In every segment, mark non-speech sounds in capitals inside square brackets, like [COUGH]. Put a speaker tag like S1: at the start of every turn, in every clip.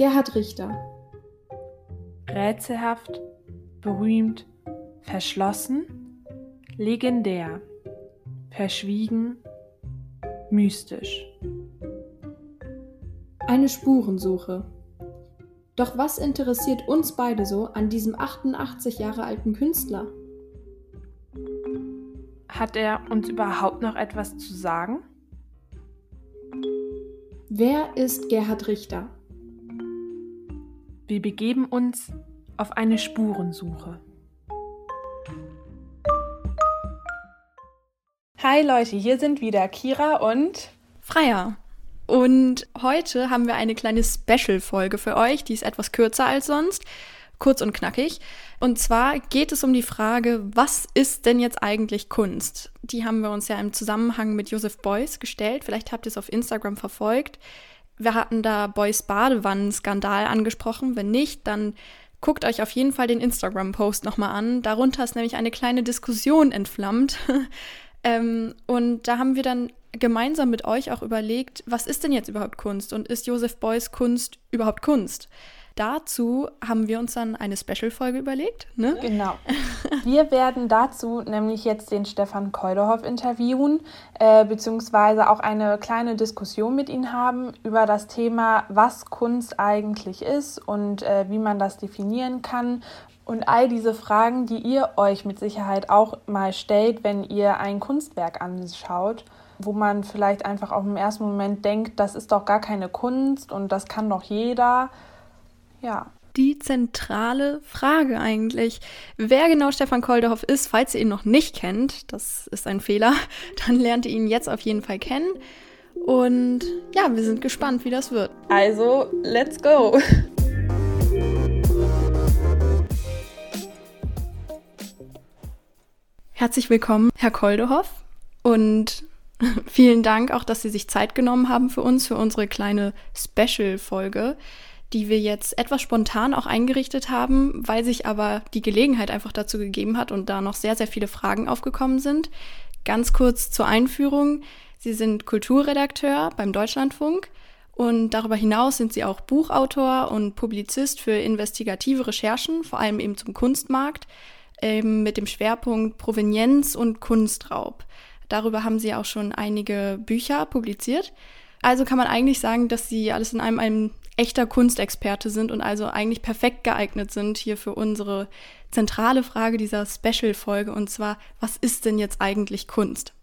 S1: Gerhard Richter.
S2: Rätselhaft, berühmt, verschlossen, legendär, verschwiegen, mystisch.
S1: Eine Spurensuche. Doch was interessiert uns beide so an diesem 88 Jahre alten Künstler?
S2: Hat er uns überhaupt noch etwas zu sagen?
S1: Wer ist Gerhard Richter?
S2: Wir begeben uns auf eine Spurensuche.
S3: Hi Leute, hier sind wieder Kira und
S4: Freier. Und heute haben wir eine kleine Special-Folge für euch, die ist etwas kürzer als sonst, kurz und knackig. Und zwar geht es um die Frage, was ist denn jetzt eigentlich Kunst? Die haben wir uns ja im Zusammenhang mit Joseph Beuys gestellt. Vielleicht habt ihr es auf Instagram verfolgt. Wir hatten da Beuys Badewannen-Skandal angesprochen. Wenn nicht, dann guckt euch auf jeden Fall den Instagram-Post nochmal an. Darunter ist nämlich eine kleine Diskussion entflammt. [LAUGHS] ähm, und da haben wir dann gemeinsam mit euch auch überlegt, was ist denn jetzt überhaupt Kunst und ist Joseph Beuys Kunst überhaupt Kunst? Dazu haben wir uns dann eine Special-Folge überlegt. Ne?
S3: Genau. Wir werden dazu nämlich jetzt den Stefan Keuderhoff interviewen, äh, beziehungsweise auch eine kleine Diskussion mit ihm haben über das Thema, was Kunst eigentlich ist und äh, wie man das definieren kann. Und all diese Fragen, die ihr euch mit Sicherheit auch mal stellt, wenn ihr ein Kunstwerk anschaut wo man vielleicht einfach auf dem ersten Moment denkt, das ist doch gar keine Kunst und das kann doch jeder. Ja.
S4: Die zentrale Frage eigentlich. Wer genau Stefan Kolderhoff ist, falls ihr ihn noch nicht kennt, das ist ein Fehler, [LAUGHS] dann lernt ihr ihn jetzt auf jeden Fall kennen. Und ja, wir sind gespannt, wie das wird.
S3: Also, let's go!
S4: Herzlich willkommen, Herr Koldehoff. Und [LAUGHS] vielen Dank auch, dass Sie sich Zeit genommen haben für uns, für unsere kleine Special-Folge die wir jetzt etwas spontan auch eingerichtet haben, weil sich aber die Gelegenheit einfach dazu gegeben hat und da noch sehr, sehr viele Fragen aufgekommen sind. Ganz kurz zur Einführung. Sie sind Kulturredakteur beim Deutschlandfunk und darüber hinaus sind Sie auch Buchautor und Publizist für investigative Recherchen, vor allem eben zum Kunstmarkt, ähm, mit dem Schwerpunkt Provenienz und Kunstraub. Darüber haben Sie auch schon einige Bücher publiziert. Also kann man eigentlich sagen, dass Sie alles in einem ein echter Kunstexperte sind und also eigentlich perfekt geeignet sind hier für unsere zentrale Frage dieser Special-Folge und zwar, was ist denn jetzt eigentlich Kunst?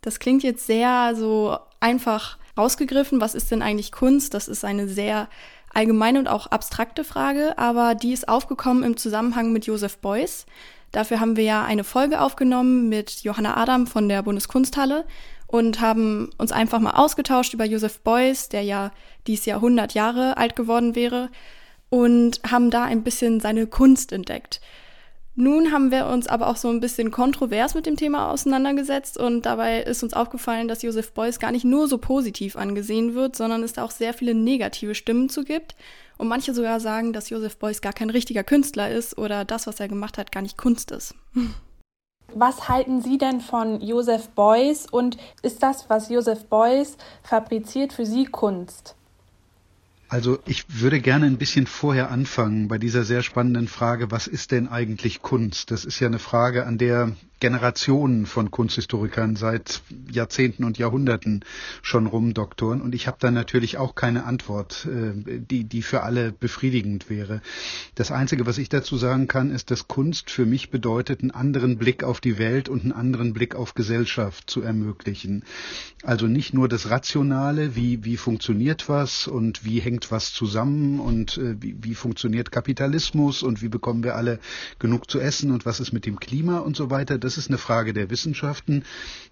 S4: Das klingt jetzt sehr so einfach rausgegriffen, was ist denn eigentlich Kunst? Das ist eine sehr allgemeine und auch abstrakte Frage, aber die ist aufgekommen im Zusammenhang mit Joseph Beuys. Dafür haben wir ja eine Folge aufgenommen mit Johanna Adam von der Bundeskunsthalle und haben uns einfach mal ausgetauscht über Joseph Beuys, der ja dies Jahr 100 Jahre alt geworden wäre, und haben da ein bisschen seine Kunst entdeckt. Nun haben wir uns aber auch so ein bisschen kontrovers mit dem Thema auseinandergesetzt und dabei ist uns aufgefallen, dass Joseph Beuys gar nicht nur so positiv angesehen wird, sondern es da auch sehr viele negative Stimmen zu gibt. Und manche sogar sagen, dass Joseph Beuys gar kein richtiger Künstler ist oder das, was er gemacht hat, gar nicht Kunst ist. [LAUGHS]
S3: Was halten Sie denn von Joseph Beuys und ist das, was Joseph Beuys fabriziert, für Sie Kunst?
S5: Also ich würde gerne ein bisschen vorher anfangen bei dieser sehr spannenden Frage, was ist denn eigentlich Kunst? Das ist ja eine Frage, an der Generationen von Kunsthistorikern seit Jahrzehnten und Jahrhunderten schon rumdoktoren. Und ich habe da natürlich auch keine Antwort, äh, die, die für alle befriedigend wäre. Das Einzige, was ich dazu sagen kann, ist, dass Kunst für mich bedeutet, einen anderen Blick auf die Welt und einen anderen Blick auf Gesellschaft zu ermöglichen. Also nicht nur das Rationale, wie, wie funktioniert was und wie hängt was zusammen und äh, wie, wie funktioniert Kapitalismus und wie bekommen wir alle genug zu essen und was ist mit dem Klima und so weiter das ist eine Frage der Wissenschaften.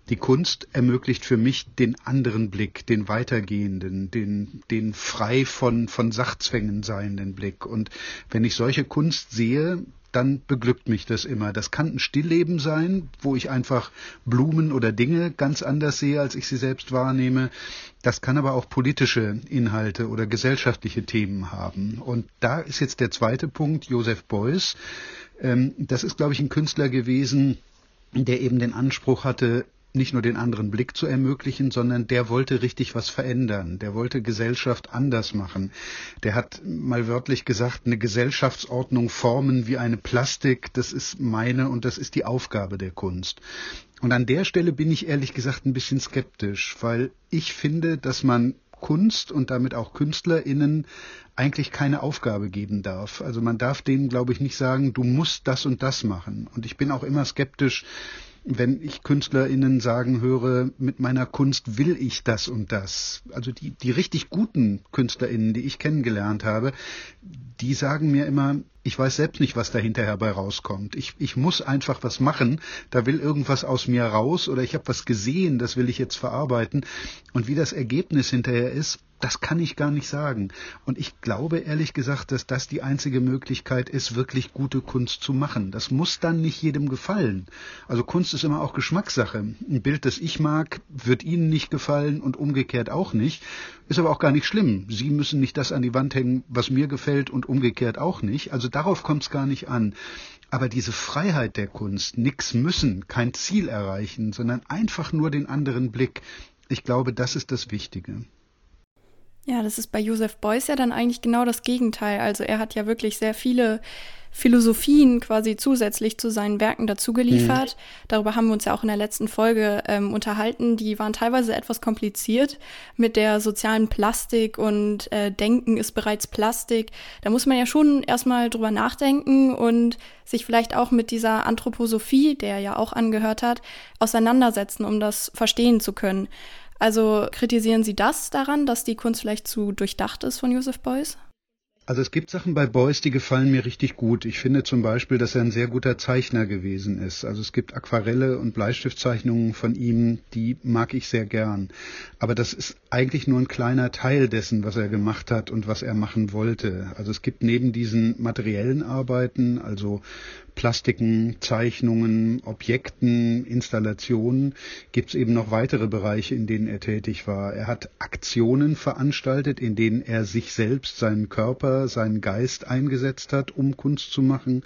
S5: Die Kunst ermöglicht für mich den anderen Blick, den weitergehenden, den, den frei von, von Sachzwängen seienden Blick. Und wenn ich solche Kunst sehe, dann beglückt mich das immer. Das kann ein Stillleben sein, wo ich einfach Blumen oder Dinge ganz anders sehe, als ich sie selbst wahrnehme. Das kann aber auch politische Inhalte oder gesellschaftliche Themen haben. Und da ist jetzt der zweite Punkt, Joseph Beuys. Ähm, das ist, glaube ich, ein Künstler gewesen, der eben den Anspruch hatte, nicht nur den anderen Blick zu ermöglichen, sondern der wollte richtig was verändern. Der wollte Gesellschaft anders machen. Der hat mal wörtlich gesagt, eine Gesellschaftsordnung formen wie eine Plastik, das ist meine und das ist die Aufgabe der Kunst. Und an der Stelle bin ich ehrlich gesagt ein bisschen skeptisch, weil ich finde, dass man Kunst und damit auch KünstlerInnen eigentlich keine Aufgabe geben darf. Also man darf denen, glaube ich, nicht sagen, du musst das und das machen. Und ich bin auch immer skeptisch, wenn ich KünstlerInnen sagen höre, mit meiner Kunst will ich das und das. Also die, die richtig guten KünstlerInnen, die ich kennengelernt habe, die sagen mir immer, ich weiß selbst nicht, was da hinterher bei rauskommt. Ich, ich muss einfach was machen, da will irgendwas aus mir raus oder ich habe was gesehen, das will ich jetzt verarbeiten. Und wie das Ergebnis hinterher ist, das kann ich gar nicht sagen. Und ich glaube ehrlich gesagt, dass das die einzige Möglichkeit ist, wirklich gute Kunst zu machen. Das muss dann nicht jedem gefallen. Also Kunst ist immer auch Geschmackssache. Ein Bild, das ich mag, wird Ihnen nicht gefallen und umgekehrt auch nicht. Ist aber auch gar nicht schlimm. Sie müssen nicht das an die Wand hängen, was mir gefällt und umgekehrt auch nicht. Also darauf kommt es gar nicht an. Aber diese Freiheit der Kunst, nichts müssen, kein Ziel erreichen, sondern einfach nur den anderen Blick, ich glaube, das ist das Wichtige.
S4: Ja, das ist bei Joseph Beuys ja dann eigentlich genau das Gegenteil. Also er hat ja wirklich sehr viele Philosophien quasi zusätzlich zu seinen Werken dazugeliefert. Mhm. Darüber haben wir uns ja auch in der letzten Folge ähm, unterhalten. Die waren teilweise etwas kompliziert mit der sozialen Plastik und äh, Denken ist bereits Plastik. Da muss man ja schon erstmal drüber nachdenken und sich vielleicht auch mit dieser Anthroposophie, der er ja auch angehört hat, auseinandersetzen, um das verstehen zu können. Also kritisieren Sie das daran, dass die Kunst vielleicht zu durchdacht ist von Joseph Beuys?
S5: Also es gibt Sachen bei Beuys, die gefallen mir richtig gut. Ich finde zum Beispiel, dass er ein sehr guter Zeichner gewesen ist. Also es gibt Aquarelle und Bleistiftzeichnungen von ihm, die mag ich sehr gern. Aber das ist eigentlich nur ein kleiner Teil dessen, was er gemacht hat und was er machen wollte. Also es gibt neben diesen materiellen Arbeiten, also Plastiken, Zeichnungen, Objekten, Installationen gibt es eben noch weitere Bereiche, in denen er tätig war. Er hat Aktionen veranstaltet, in denen er sich selbst, seinen Körper, seinen Geist eingesetzt hat, um Kunst zu machen.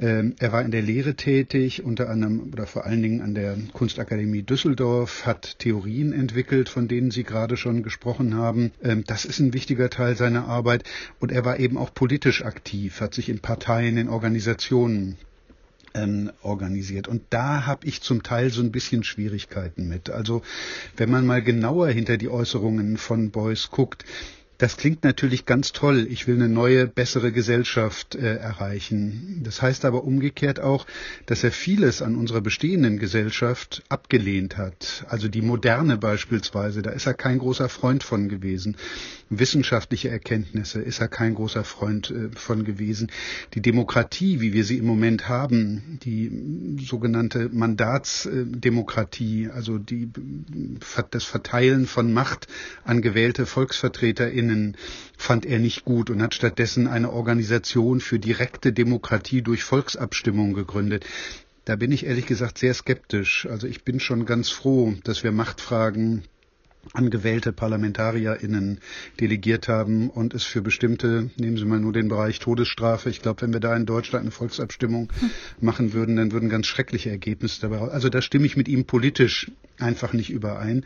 S5: Ähm, er war in der Lehre tätig, unter anderem oder vor allen Dingen an der Kunstakademie Düsseldorf, hat Theorien entwickelt, von denen Sie gerade schon gesprochen haben. Ähm, das ist ein wichtiger Teil seiner Arbeit. Und er war eben auch politisch aktiv, hat sich in Parteien, in Organisationen ähm, organisiert. Und da habe ich zum Teil so ein bisschen Schwierigkeiten mit. Also wenn man mal genauer hinter die Äußerungen von Beuys guckt, das klingt natürlich ganz toll. Ich will eine neue, bessere Gesellschaft äh, erreichen. Das heißt aber umgekehrt auch, dass er vieles an unserer bestehenden Gesellschaft abgelehnt hat. Also die moderne beispielsweise, da ist er kein großer Freund von gewesen. Wissenschaftliche Erkenntnisse ist er kein großer Freund äh, von gewesen. Die Demokratie, wie wir sie im Moment haben, die sogenannte Mandatsdemokratie, also die, das Verteilen von Macht an gewählte VolksvertreterInnen, Plänen fand er nicht gut und hat stattdessen eine Organisation für direkte Demokratie durch Volksabstimmung gegründet. Da bin ich ehrlich gesagt sehr skeptisch. Also ich bin schon ganz froh, dass wir Machtfragen an gewählte ParlamentarierInnen delegiert haben und es für bestimmte, nehmen Sie mal nur den Bereich Todesstrafe, ich glaube, wenn wir da in Deutschland eine Volksabstimmung machen würden, dann würden ganz schreckliche Ergebnisse dabei raus. Also da stimme ich mit ihm politisch einfach nicht überein.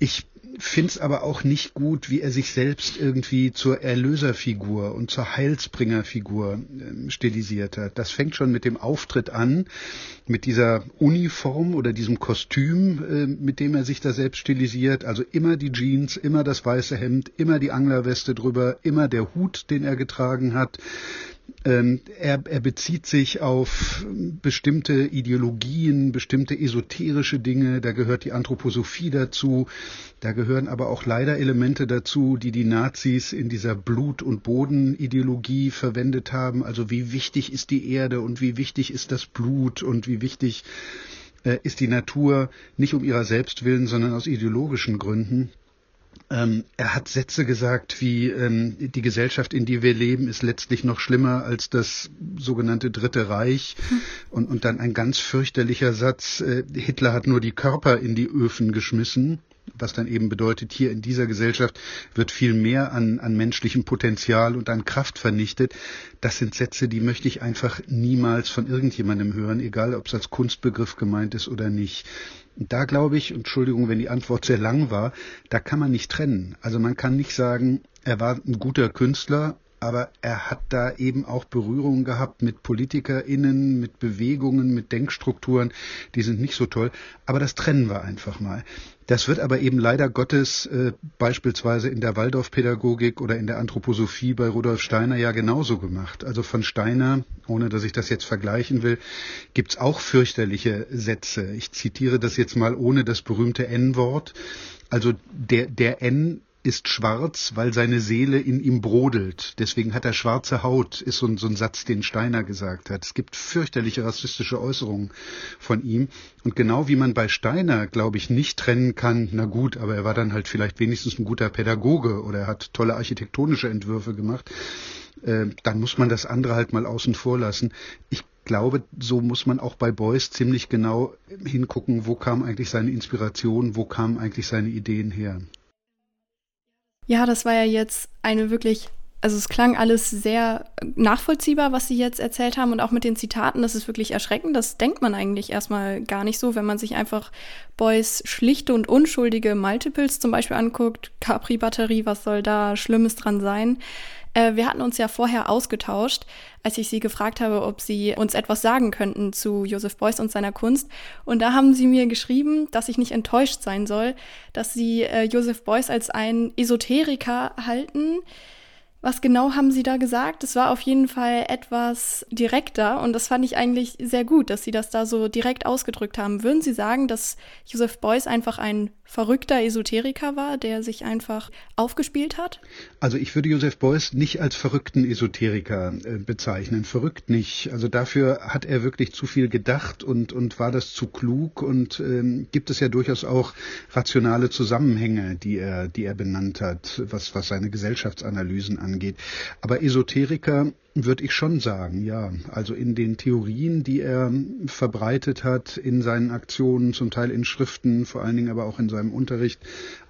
S5: Ich finde es aber auch nicht gut, wie er sich selbst irgendwie zur Erlöserfigur und zur Heilsbringerfigur äh, stilisiert hat. Das fängt schon mit dem Auftritt an, mit dieser Uniform oder diesem Kostüm, äh, mit dem er sich da selbst stilisiert. Also immer die Jeans, immer das weiße Hemd, immer die Anglerweste drüber, immer der Hut, den er getragen hat. Ähm, er, er bezieht sich auf bestimmte Ideologien, bestimmte esoterische Dinge. Da gehört die Anthroposophie dazu. Da gehören aber auch leider Elemente dazu, die die Nazis in dieser Blut- und Bodenideologie verwendet haben. Also wie wichtig ist die Erde und wie wichtig ist das Blut und wie wichtig äh, ist die Natur nicht um ihrer selbst willen, sondern aus ideologischen Gründen. Ähm, er hat Sätze gesagt wie ähm, die Gesellschaft, in der wir leben, ist letztlich noch schlimmer als das sogenannte Dritte Reich. Hm. Und, und dann ein ganz fürchterlicher Satz, äh, Hitler hat nur die Körper in die Öfen geschmissen was dann eben bedeutet, hier in dieser Gesellschaft wird viel mehr an, an menschlichem Potenzial und an Kraft vernichtet. Das sind Sätze, die möchte ich einfach niemals von irgendjemandem hören, egal ob es als Kunstbegriff gemeint ist oder nicht. Da glaube ich, Entschuldigung, wenn die Antwort sehr lang war, da kann man nicht trennen. Also man kann nicht sagen, er war ein guter Künstler aber er hat da eben auch Berührungen gehabt mit PolitikerInnen, mit Bewegungen, mit Denkstrukturen, die sind nicht so toll. Aber das trennen wir einfach mal. Das wird aber eben leider Gottes äh, beispielsweise in der Waldorfpädagogik oder in der Anthroposophie bei Rudolf Steiner ja genauso gemacht. Also von Steiner, ohne dass ich das jetzt vergleichen will, gibt's auch fürchterliche Sätze. Ich zitiere das jetzt mal ohne das berühmte N-Wort. Also der, der N ist schwarz, weil seine Seele in ihm brodelt. Deswegen hat er schwarze Haut, ist so ein, so ein Satz, den Steiner gesagt hat. Es gibt fürchterliche rassistische Äußerungen von ihm. Und genau wie man bei Steiner, glaube ich, nicht trennen kann, na gut, aber er war dann halt vielleicht wenigstens ein guter Pädagoge oder er hat tolle architektonische Entwürfe gemacht, äh, dann muss man das andere halt mal außen vor lassen. Ich glaube, so muss man auch bei Beuys ziemlich genau hingucken, wo kam eigentlich seine Inspiration, wo kamen eigentlich seine Ideen her.
S4: Ja, das war ja jetzt eine wirklich, also es klang alles sehr nachvollziehbar, was Sie jetzt erzählt haben und auch mit den Zitaten, das ist wirklich erschreckend. Das denkt man eigentlich erstmal gar nicht so, wenn man sich einfach Boys schlichte und unschuldige Multiples zum Beispiel anguckt. Capri-Batterie, was soll da Schlimmes dran sein? Äh, wir hatten uns ja vorher ausgetauscht, als ich Sie gefragt habe, ob Sie uns etwas sagen könnten zu Joseph Beuys und seiner Kunst. Und da haben Sie mir geschrieben, dass ich nicht enttäuscht sein soll, dass Sie äh, Joseph Beuys als einen Esoteriker halten. Was genau haben Sie da gesagt? Es war auf jeden Fall etwas direkter und das fand ich eigentlich sehr gut, dass Sie das da so direkt ausgedrückt haben. Würden Sie sagen, dass Joseph Beuys einfach ein verrückter Esoteriker war, der sich einfach aufgespielt hat?
S5: Also ich würde Joseph Beuys nicht als verrückten Esoteriker äh, bezeichnen. Verrückt nicht. Also dafür hat er wirklich zu viel gedacht und, und war das zu klug und ähm, gibt es ja durchaus auch rationale Zusammenhänge, die er, die er benannt hat, was, was seine Gesellschaftsanalysen angeht. Aber Esoteriker würde ich schon sagen, ja. Also in den Theorien, die er verbreitet hat, in seinen Aktionen, zum Teil in Schriften, vor allen Dingen aber auch in seinem Unterricht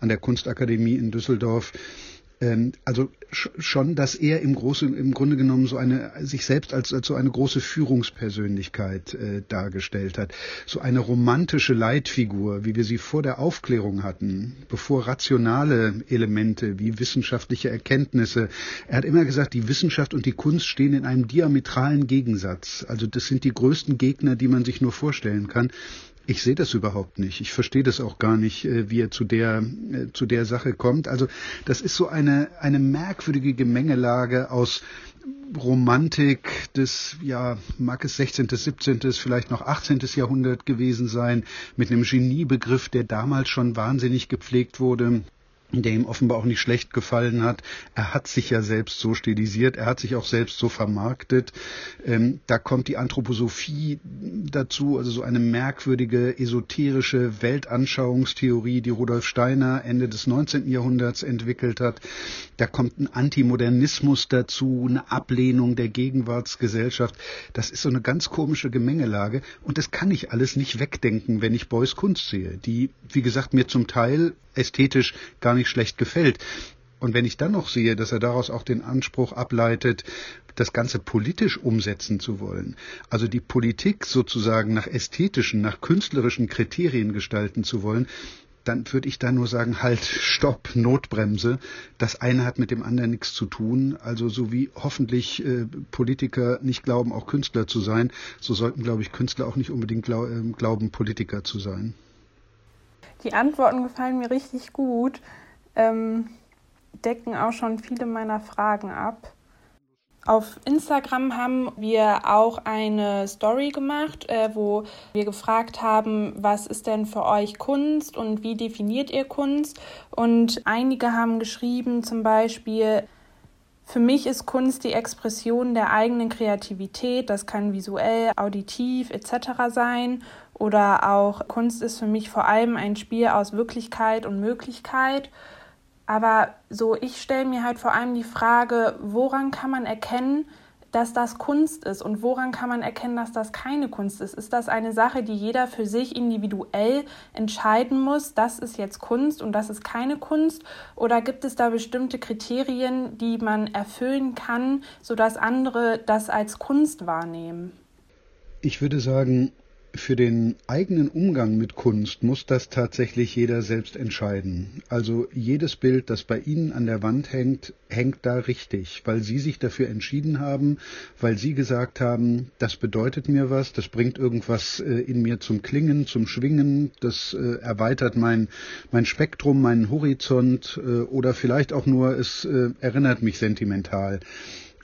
S5: an der Kunstakademie in Düsseldorf, ähm, also schon, dass er im, Großen, im Grunde genommen so eine, sich selbst als, als so eine große Führungspersönlichkeit äh, dargestellt hat. So eine romantische Leitfigur, wie wir sie vor der Aufklärung hatten, bevor rationale Elemente wie wissenschaftliche Erkenntnisse. Er hat immer gesagt, die Wissenschaft und die Kunst stehen in einem diametralen Gegensatz. Also das sind die größten Gegner, die man sich nur vorstellen kann. Ich sehe das überhaupt nicht. Ich verstehe das auch gar nicht, äh, wie er zu der, äh, zu der Sache kommt. Also das ist so eine, eine merkwürdige Gemengelage aus Romantik des, ja, mag es 16., 17., vielleicht noch 18. Jahrhundert gewesen sein, mit einem Geniebegriff, der damals schon wahnsinnig gepflegt wurde der ihm offenbar auch nicht schlecht gefallen hat. Er hat sich ja selbst so stilisiert, er hat sich auch selbst so vermarktet. Ähm, da kommt die Anthroposophie dazu, also so eine merkwürdige esoterische Weltanschauungstheorie, die Rudolf Steiner Ende des 19. Jahrhunderts entwickelt hat. Da kommt ein Antimodernismus dazu, eine Ablehnung der Gegenwartsgesellschaft. Das ist so eine ganz komische Gemengelage und das kann ich alles nicht wegdenken, wenn ich Beuys Kunst sehe, die, wie gesagt, mir zum Teil ästhetisch gar nicht schlecht gefällt. Und wenn ich dann noch sehe, dass er daraus auch den Anspruch ableitet, das Ganze politisch umsetzen zu wollen, also die Politik sozusagen nach ästhetischen, nach künstlerischen Kriterien gestalten zu wollen, dann würde ich da nur sagen, halt, stopp, Notbremse. Das eine hat mit dem anderen nichts zu tun. Also so wie hoffentlich äh, Politiker nicht glauben, auch Künstler zu sein, so sollten, glaube ich, Künstler auch nicht unbedingt glaub, äh, glauben, Politiker zu sein.
S3: Die Antworten gefallen mir richtig gut, ähm, decken auch schon viele meiner Fragen ab. Auf Instagram haben wir auch eine Story gemacht, äh, wo wir gefragt haben, was ist denn für euch Kunst und wie definiert ihr Kunst? Und einige haben geschrieben zum Beispiel, für mich ist Kunst die Expression der eigenen Kreativität. Das kann visuell, auditiv etc. sein. Oder auch Kunst ist für mich vor allem ein Spiel aus Wirklichkeit und Möglichkeit. Aber so, ich stelle mir halt vor allem die Frage, woran kann man erkennen, dass das Kunst ist und woran kann man erkennen, dass das keine Kunst ist? Ist das eine Sache, die jeder für sich individuell entscheiden muss, das ist jetzt Kunst und das ist keine Kunst? Oder gibt es da bestimmte Kriterien, die man erfüllen kann, sodass andere das als Kunst wahrnehmen?
S5: Ich würde sagen, für den eigenen Umgang mit Kunst muss das tatsächlich jeder selbst entscheiden. Also jedes Bild, das bei Ihnen an der Wand hängt, hängt da richtig, weil Sie sich dafür entschieden haben, weil Sie gesagt haben, das bedeutet mir was, das bringt irgendwas äh, in mir zum Klingen, zum Schwingen, das äh, erweitert mein, mein Spektrum, meinen Horizont äh, oder vielleicht auch nur, es erinnert mich sentimental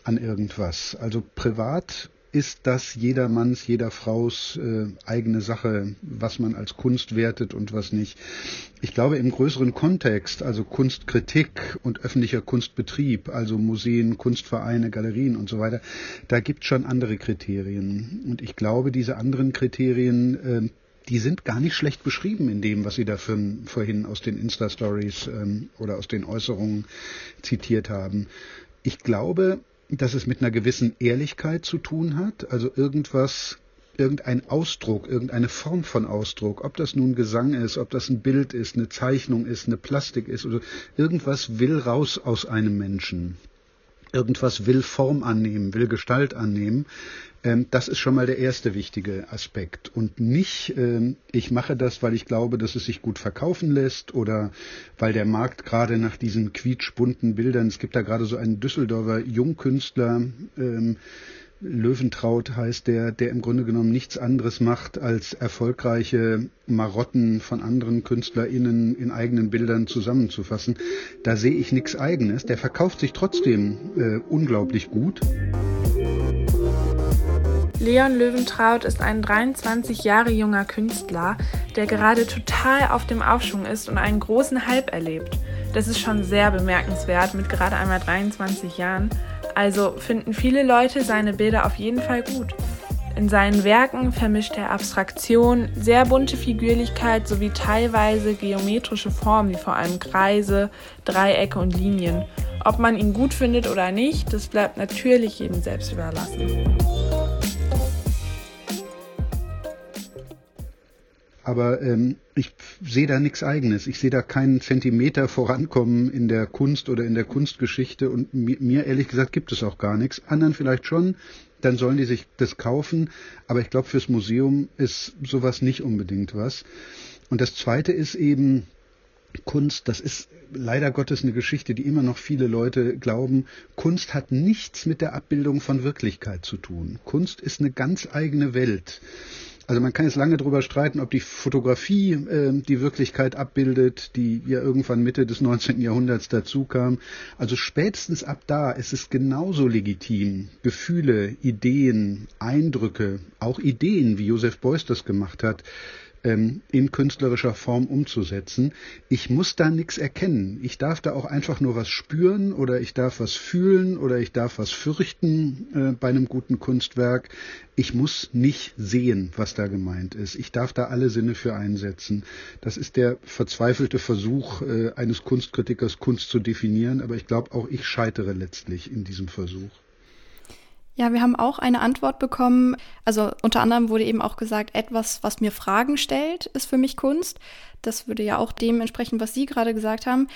S5: an irgendwas. Also privat ist das jedermanns, jeder Fraus äh, eigene Sache, was man als Kunst wertet und was nicht. Ich glaube, im größeren Kontext, also Kunstkritik und öffentlicher Kunstbetrieb, also Museen, Kunstvereine, Galerien und so weiter, da gibt es schon andere Kriterien. Und ich glaube, diese anderen Kriterien, äh, die sind gar nicht schlecht beschrieben in dem, was Sie da für, vorhin aus den Insta-Stories ähm, oder aus den Äußerungen zitiert haben. Ich glaube, dass es mit einer gewissen Ehrlichkeit zu tun hat, also irgendwas, irgendein Ausdruck, irgendeine Form von Ausdruck, ob das nun Gesang ist, ob das ein Bild ist, eine Zeichnung ist, eine Plastik ist oder irgendwas will raus aus einem Menschen. Irgendwas will Form annehmen, will Gestalt annehmen. Ähm, das ist schon mal der erste wichtige Aspekt. Und nicht, ähm, ich mache das, weil ich glaube, dass es sich gut verkaufen lässt oder weil der Markt gerade nach diesen quietschbunten Bildern, es gibt da gerade so einen Düsseldorfer Jungkünstler, ähm, Löwentraut heißt der, der im Grunde genommen nichts anderes macht, als erfolgreiche Marotten von anderen KünstlerInnen in eigenen Bildern zusammenzufassen. Da sehe ich nichts Eigenes. Der verkauft sich trotzdem äh, unglaublich gut.
S3: Leon Löwentraut ist ein 23 Jahre junger Künstler, der gerade total auf dem Aufschwung ist und einen großen Hype erlebt. Das ist schon sehr bemerkenswert mit gerade einmal 23 Jahren. Also finden viele Leute seine Bilder auf jeden Fall gut. In seinen Werken vermischt er Abstraktion, sehr bunte Figürlichkeit sowie teilweise geometrische Formen wie vor allem Kreise, Dreiecke und Linien. Ob man ihn gut findet oder nicht, das bleibt natürlich jedem selbst überlassen.
S5: Aber ähm, ich sehe da nichts Eigenes. Ich sehe da keinen Zentimeter vorankommen in der Kunst oder in der Kunstgeschichte und mir ehrlich gesagt gibt es auch gar nichts. Anderen vielleicht schon, dann sollen die sich das kaufen. Aber ich glaube, fürs Museum ist sowas nicht unbedingt was. Und das Zweite ist eben Kunst, das ist leider Gottes eine Geschichte, die immer noch viele Leute glauben. Kunst hat nichts mit der Abbildung von Wirklichkeit zu tun. Kunst ist eine ganz eigene Welt. Also man kann jetzt lange darüber streiten, ob die Fotografie äh, die Wirklichkeit abbildet, die ja irgendwann Mitte des 19. Jahrhunderts dazu kam. Also spätestens ab da ist es genauso legitim, Gefühle, Ideen, Eindrücke, auch Ideen, wie Joseph Beuys das gemacht hat, ähm, in künstlerischer Form umzusetzen. Ich muss da nichts erkennen. Ich darf da auch einfach nur was spüren oder ich darf was fühlen oder ich darf was fürchten äh, bei einem guten Kunstwerk. Ich muss nicht sehen, was da gemeint ist. Ich darf da alle Sinne für einsetzen. Das ist der verzweifelte Versuch äh, eines Kunstkritikers, Kunst zu definieren, aber ich glaube, auch ich scheitere letztlich in diesem Versuch.
S4: Ja, wir haben auch eine Antwort bekommen. Also unter anderem wurde eben auch gesagt, etwas, was mir Fragen stellt, ist für mich Kunst. Das würde ja auch dem entsprechen, was Sie gerade gesagt haben.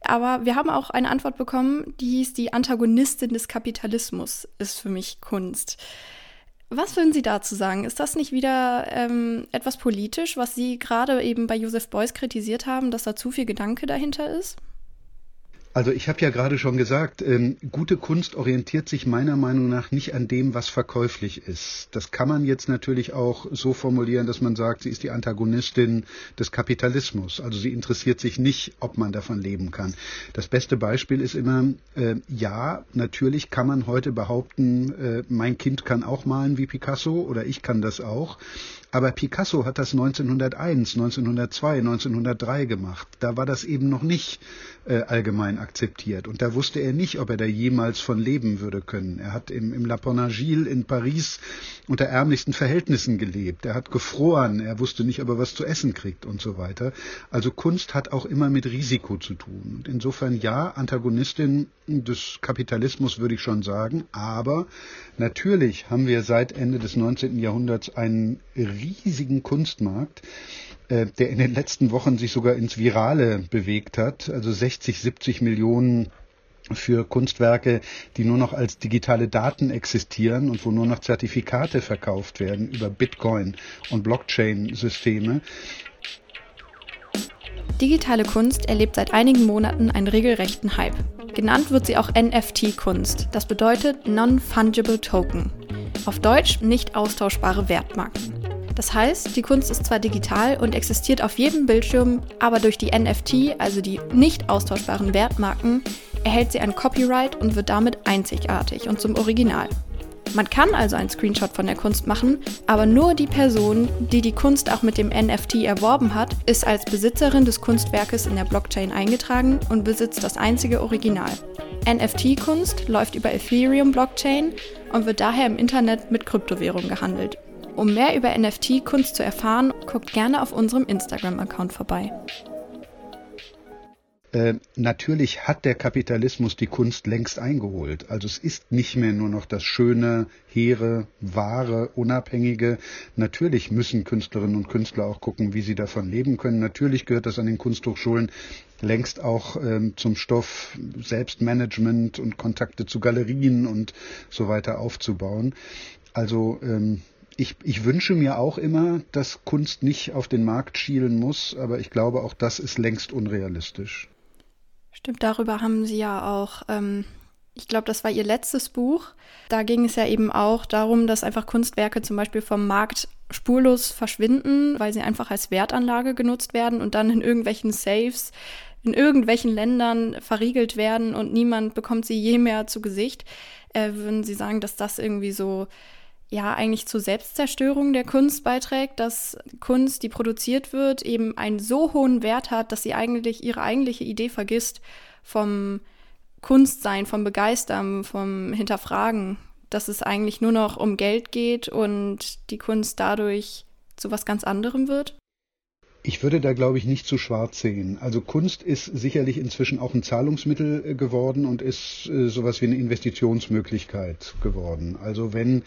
S4: Aber wir haben auch eine Antwort bekommen, die hieß, die Antagonistin des Kapitalismus ist für mich Kunst. Was würden Sie dazu sagen? Ist das nicht wieder ähm, etwas politisch, was Sie gerade eben bei Joseph Beuys kritisiert haben, dass da zu viel Gedanke dahinter ist?
S5: Also ich habe ja gerade schon gesagt, ähm, gute Kunst orientiert sich meiner Meinung nach nicht an dem, was verkäuflich ist. Das kann man jetzt natürlich auch so formulieren, dass man sagt, sie ist die Antagonistin des Kapitalismus. Also sie interessiert sich nicht, ob man davon leben kann. Das beste Beispiel ist immer, äh, ja, natürlich kann man heute behaupten, äh, mein Kind kann auch malen wie Picasso oder ich kann das auch. Aber Picasso hat das 1901, 1902, 1903 gemacht. Da war das eben noch nicht äh, allgemein akzeptiert. Und da wusste er nicht, ob er da jemals von leben würde können. Er hat im, im La Ponagil in Paris unter ärmlichsten Verhältnissen gelebt. Er hat gefroren. Er wusste nicht, ob er was zu essen kriegt und so weiter. Also Kunst hat auch immer mit Risiko zu tun. Und insofern ja, Antagonistin des Kapitalismus würde ich schon sagen. Aber natürlich haben wir seit Ende des 19. Jahrhunderts einen riesigen Kunstmarkt, äh, der in den letzten Wochen sich sogar ins Virale bewegt hat. Also 60, 70 Millionen für Kunstwerke, die nur noch als digitale Daten existieren und wo nur noch Zertifikate verkauft werden über Bitcoin und Blockchain-Systeme.
S4: Digitale Kunst erlebt seit einigen Monaten einen regelrechten Hype. Genannt wird sie auch NFT-Kunst. Das bedeutet Non-Fungible Token. Auf Deutsch nicht austauschbare Wertmarken. Das heißt, die Kunst ist zwar digital und existiert auf jedem Bildschirm, aber durch die NFT, also die nicht austauschbaren Wertmarken, erhält sie ein Copyright und wird damit einzigartig und zum Original. Man kann also einen Screenshot von der Kunst machen, aber nur die Person, die die Kunst auch mit dem NFT erworben hat, ist als Besitzerin des Kunstwerkes in der Blockchain eingetragen und besitzt das einzige Original. NFT-Kunst läuft über Ethereum Blockchain und wird daher im Internet mit Kryptowährung gehandelt. Um mehr über NFT-Kunst zu erfahren, guckt gerne auf unserem Instagram-Account vorbei.
S5: Äh, natürlich hat der Kapitalismus die Kunst längst eingeholt. Also es ist nicht mehr nur noch das schöne, hehre, wahre, unabhängige. Natürlich müssen Künstlerinnen und Künstler auch gucken, wie sie davon leben können. Natürlich gehört das an den Kunsthochschulen längst auch ähm, zum Stoff Selbstmanagement und Kontakte zu Galerien und so weiter aufzubauen. Also ähm, ich, ich wünsche mir auch immer, dass Kunst nicht auf den Markt schielen muss, aber ich glaube, auch das ist längst unrealistisch.
S4: Stimmt, darüber haben Sie ja auch, ähm, ich glaube, das war Ihr letztes Buch. Da ging es ja eben auch darum, dass einfach Kunstwerke zum Beispiel vom Markt spurlos verschwinden, weil sie einfach als Wertanlage genutzt werden und dann in irgendwelchen Safes in irgendwelchen Ländern verriegelt werden und niemand bekommt sie je mehr zu Gesicht. Äh, würden Sie sagen, dass das irgendwie so ja eigentlich zur Selbstzerstörung der Kunst beiträgt, dass Kunst, die produziert wird, eben einen so hohen Wert hat, dass sie eigentlich ihre eigentliche Idee vergisst vom Kunstsein, vom Begeistern, vom Hinterfragen, dass es eigentlich nur noch um Geld geht und die Kunst dadurch zu was ganz anderem wird?
S5: Ich würde da, glaube ich, nicht zu schwarz sehen. Also Kunst ist sicherlich inzwischen auch ein Zahlungsmittel äh, geworden und ist äh, sowas wie eine Investitionsmöglichkeit geworden. Also wenn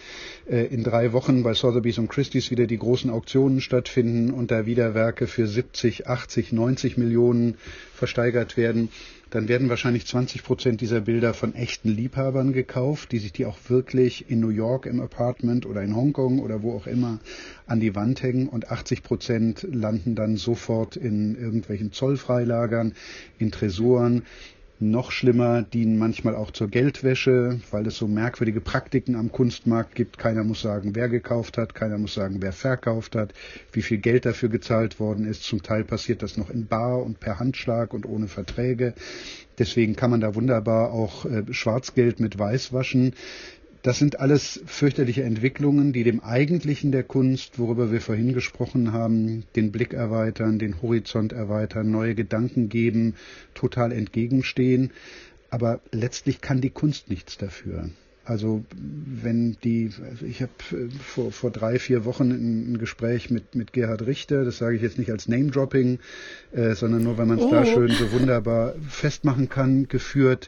S5: äh, in drei Wochen bei Sotheby's und Christie's wieder die großen Auktionen stattfinden und da wieder Werke für 70, 80, 90 Millionen versteigert werden, dann werden wahrscheinlich 20 Prozent dieser Bilder von echten Liebhabern gekauft, die sich die auch wirklich in New York im Apartment oder in Hongkong oder wo auch immer an die Wand hängen und 80 Prozent landen dann sofort in irgendwelchen Zollfreilagern, in Tresoren. Noch schlimmer dienen manchmal auch zur Geldwäsche, weil es so merkwürdige Praktiken am Kunstmarkt gibt. Keiner muss sagen, wer gekauft hat, keiner muss sagen, wer verkauft hat, wie viel Geld dafür gezahlt worden ist. Zum Teil passiert das noch in Bar und per Handschlag und ohne Verträge. Deswegen kann man da wunderbar auch äh, Schwarzgeld mit Weiß waschen. Das sind alles fürchterliche Entwicklungen, die dem Eigentlichen der Kunst, worüber wir vorhin gesprochen haben, den Blick erweitern, den Horizont erweitern, neue Gedanken geben, total entgegenstehen. Aber letztlich kann die Kunst nichts dafür. Also wenn die, also ich habe äh, vor, vor drei, vier Wochen ein, ein, Gespräch mit, mit Gerhard Richter, das sage ich jetzt nicht als Name-Dropping, äh, sondern nur, weil man es oh. da schön so wunderbar festmachen kann, geführt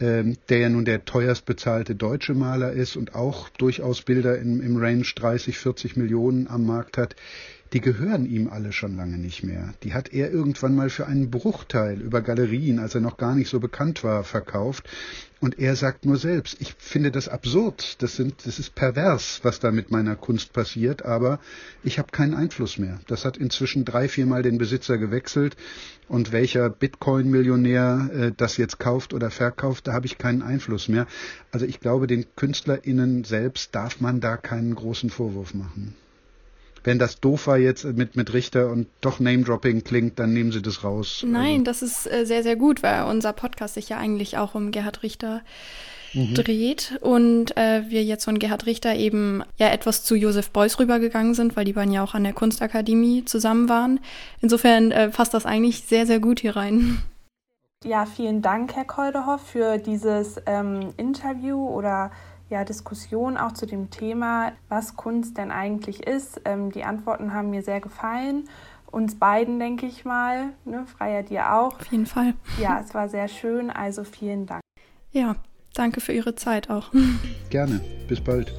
S5: ähm, der ja nun der teuerst bezahlte deutsche Maler ist und auch durchaus Bilder im, im Range 30, 40 Millionen am Markt hat, die gehören ihm alle schon lange nicht mehr. Die hat er irgendwann mal für einen Bruchteil über Galerien, als er noch gar nicht so bekannt war, verkauft. Und er sagt nur selbst, ich finde das absurd, das, sind, das ist pervers, was da mit meiner Kunst passiert, aber ich habe keinen Einfluss mehr. Das hat inzwischen drei, viermal den Besitzer gewechselt und welcher Bitcoin-Millionär äh, das jetzt kauft oder verkauft, da habe ich keinen Einfluss mehr. Also ich glaube, den KünstlerInnen selbst darf man da keinen großen Vorwurf machen. Wenn das doof war jetzt mit, mit Richter und doch Name-Dropping klingt, dann nehmen Sie das raus.
S4: Nein, also. das ist äh, sehr, sehr gut, weil unser Podcast sich ja eigentlich auch um Gerhard Richter mhm. dreht und äh, wir jetzt von Gerhard Richter eben ja etwas zu Josef Beuys rübergegangen sind, weil die beiden ja auch an der Kunstakademie zusammen waren. Insofern äh, passt das eigentlich sehr, sehr gut hier rein.
S3: Ja, vielen Dank, Herr Koldehoff, für dieses ähm, Interview oder ja, Diskussion auch zu dem Thema, was Kunst denn eigentlich ist. Ähm, die Antworten haben mir sehr gefallen. Uns beiden, denke ich mal. Ne? Freier dir auch.
S4: Auf jeden Fall.
S3: Ja, es war sehr schön. Also vielen Dank.
S4: Ja, danke für Ihre Zeit auch.
S5: Gerne. Bis bald.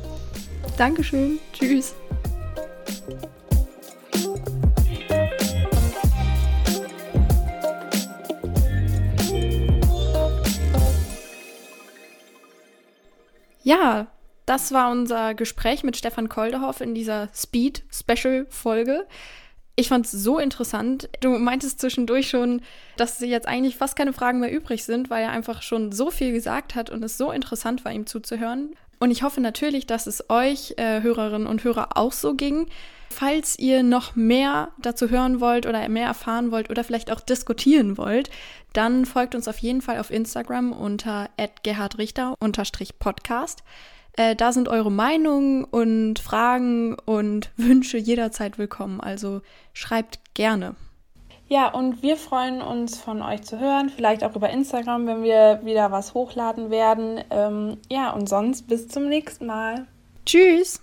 S4: Dankeschön. Tschüss. Ja, das war unser Gespräch mit Stefan Koldehoff in dieser Speed-Special-Folge. Ich fand es so interessant. Du meintest zwischendurch schon, dass jetzt eigentlich fast keine Fragen mehr übrig sind, weil er einfach schon so viel gesagt hat und es so interessant war, ihm zuzuhören. Und ich hoffe natürlich, dass es euch, äh, Hörerinnen und Hörer, auch so ging. Falls ihr noch mehr dazu hören wollt oder mehr erfahren wollt oder vielleicht auch diskutieren wollt, dann folgt uns auf jeden Fall auf Instagram unter gerhardrichter-podcast. Äh, da sind eure Meinungen und Fragen und Wünsche jederzeit willkommen. Also schreibt gerne.
S3: Ja, und wir freuen uns von euch zu hören, vielleicht auch über Instagram, wenn wir wieder was hochladen werden. Ähm, ja, und sonst bis zum nächsten Mal.
S4: Tschüss.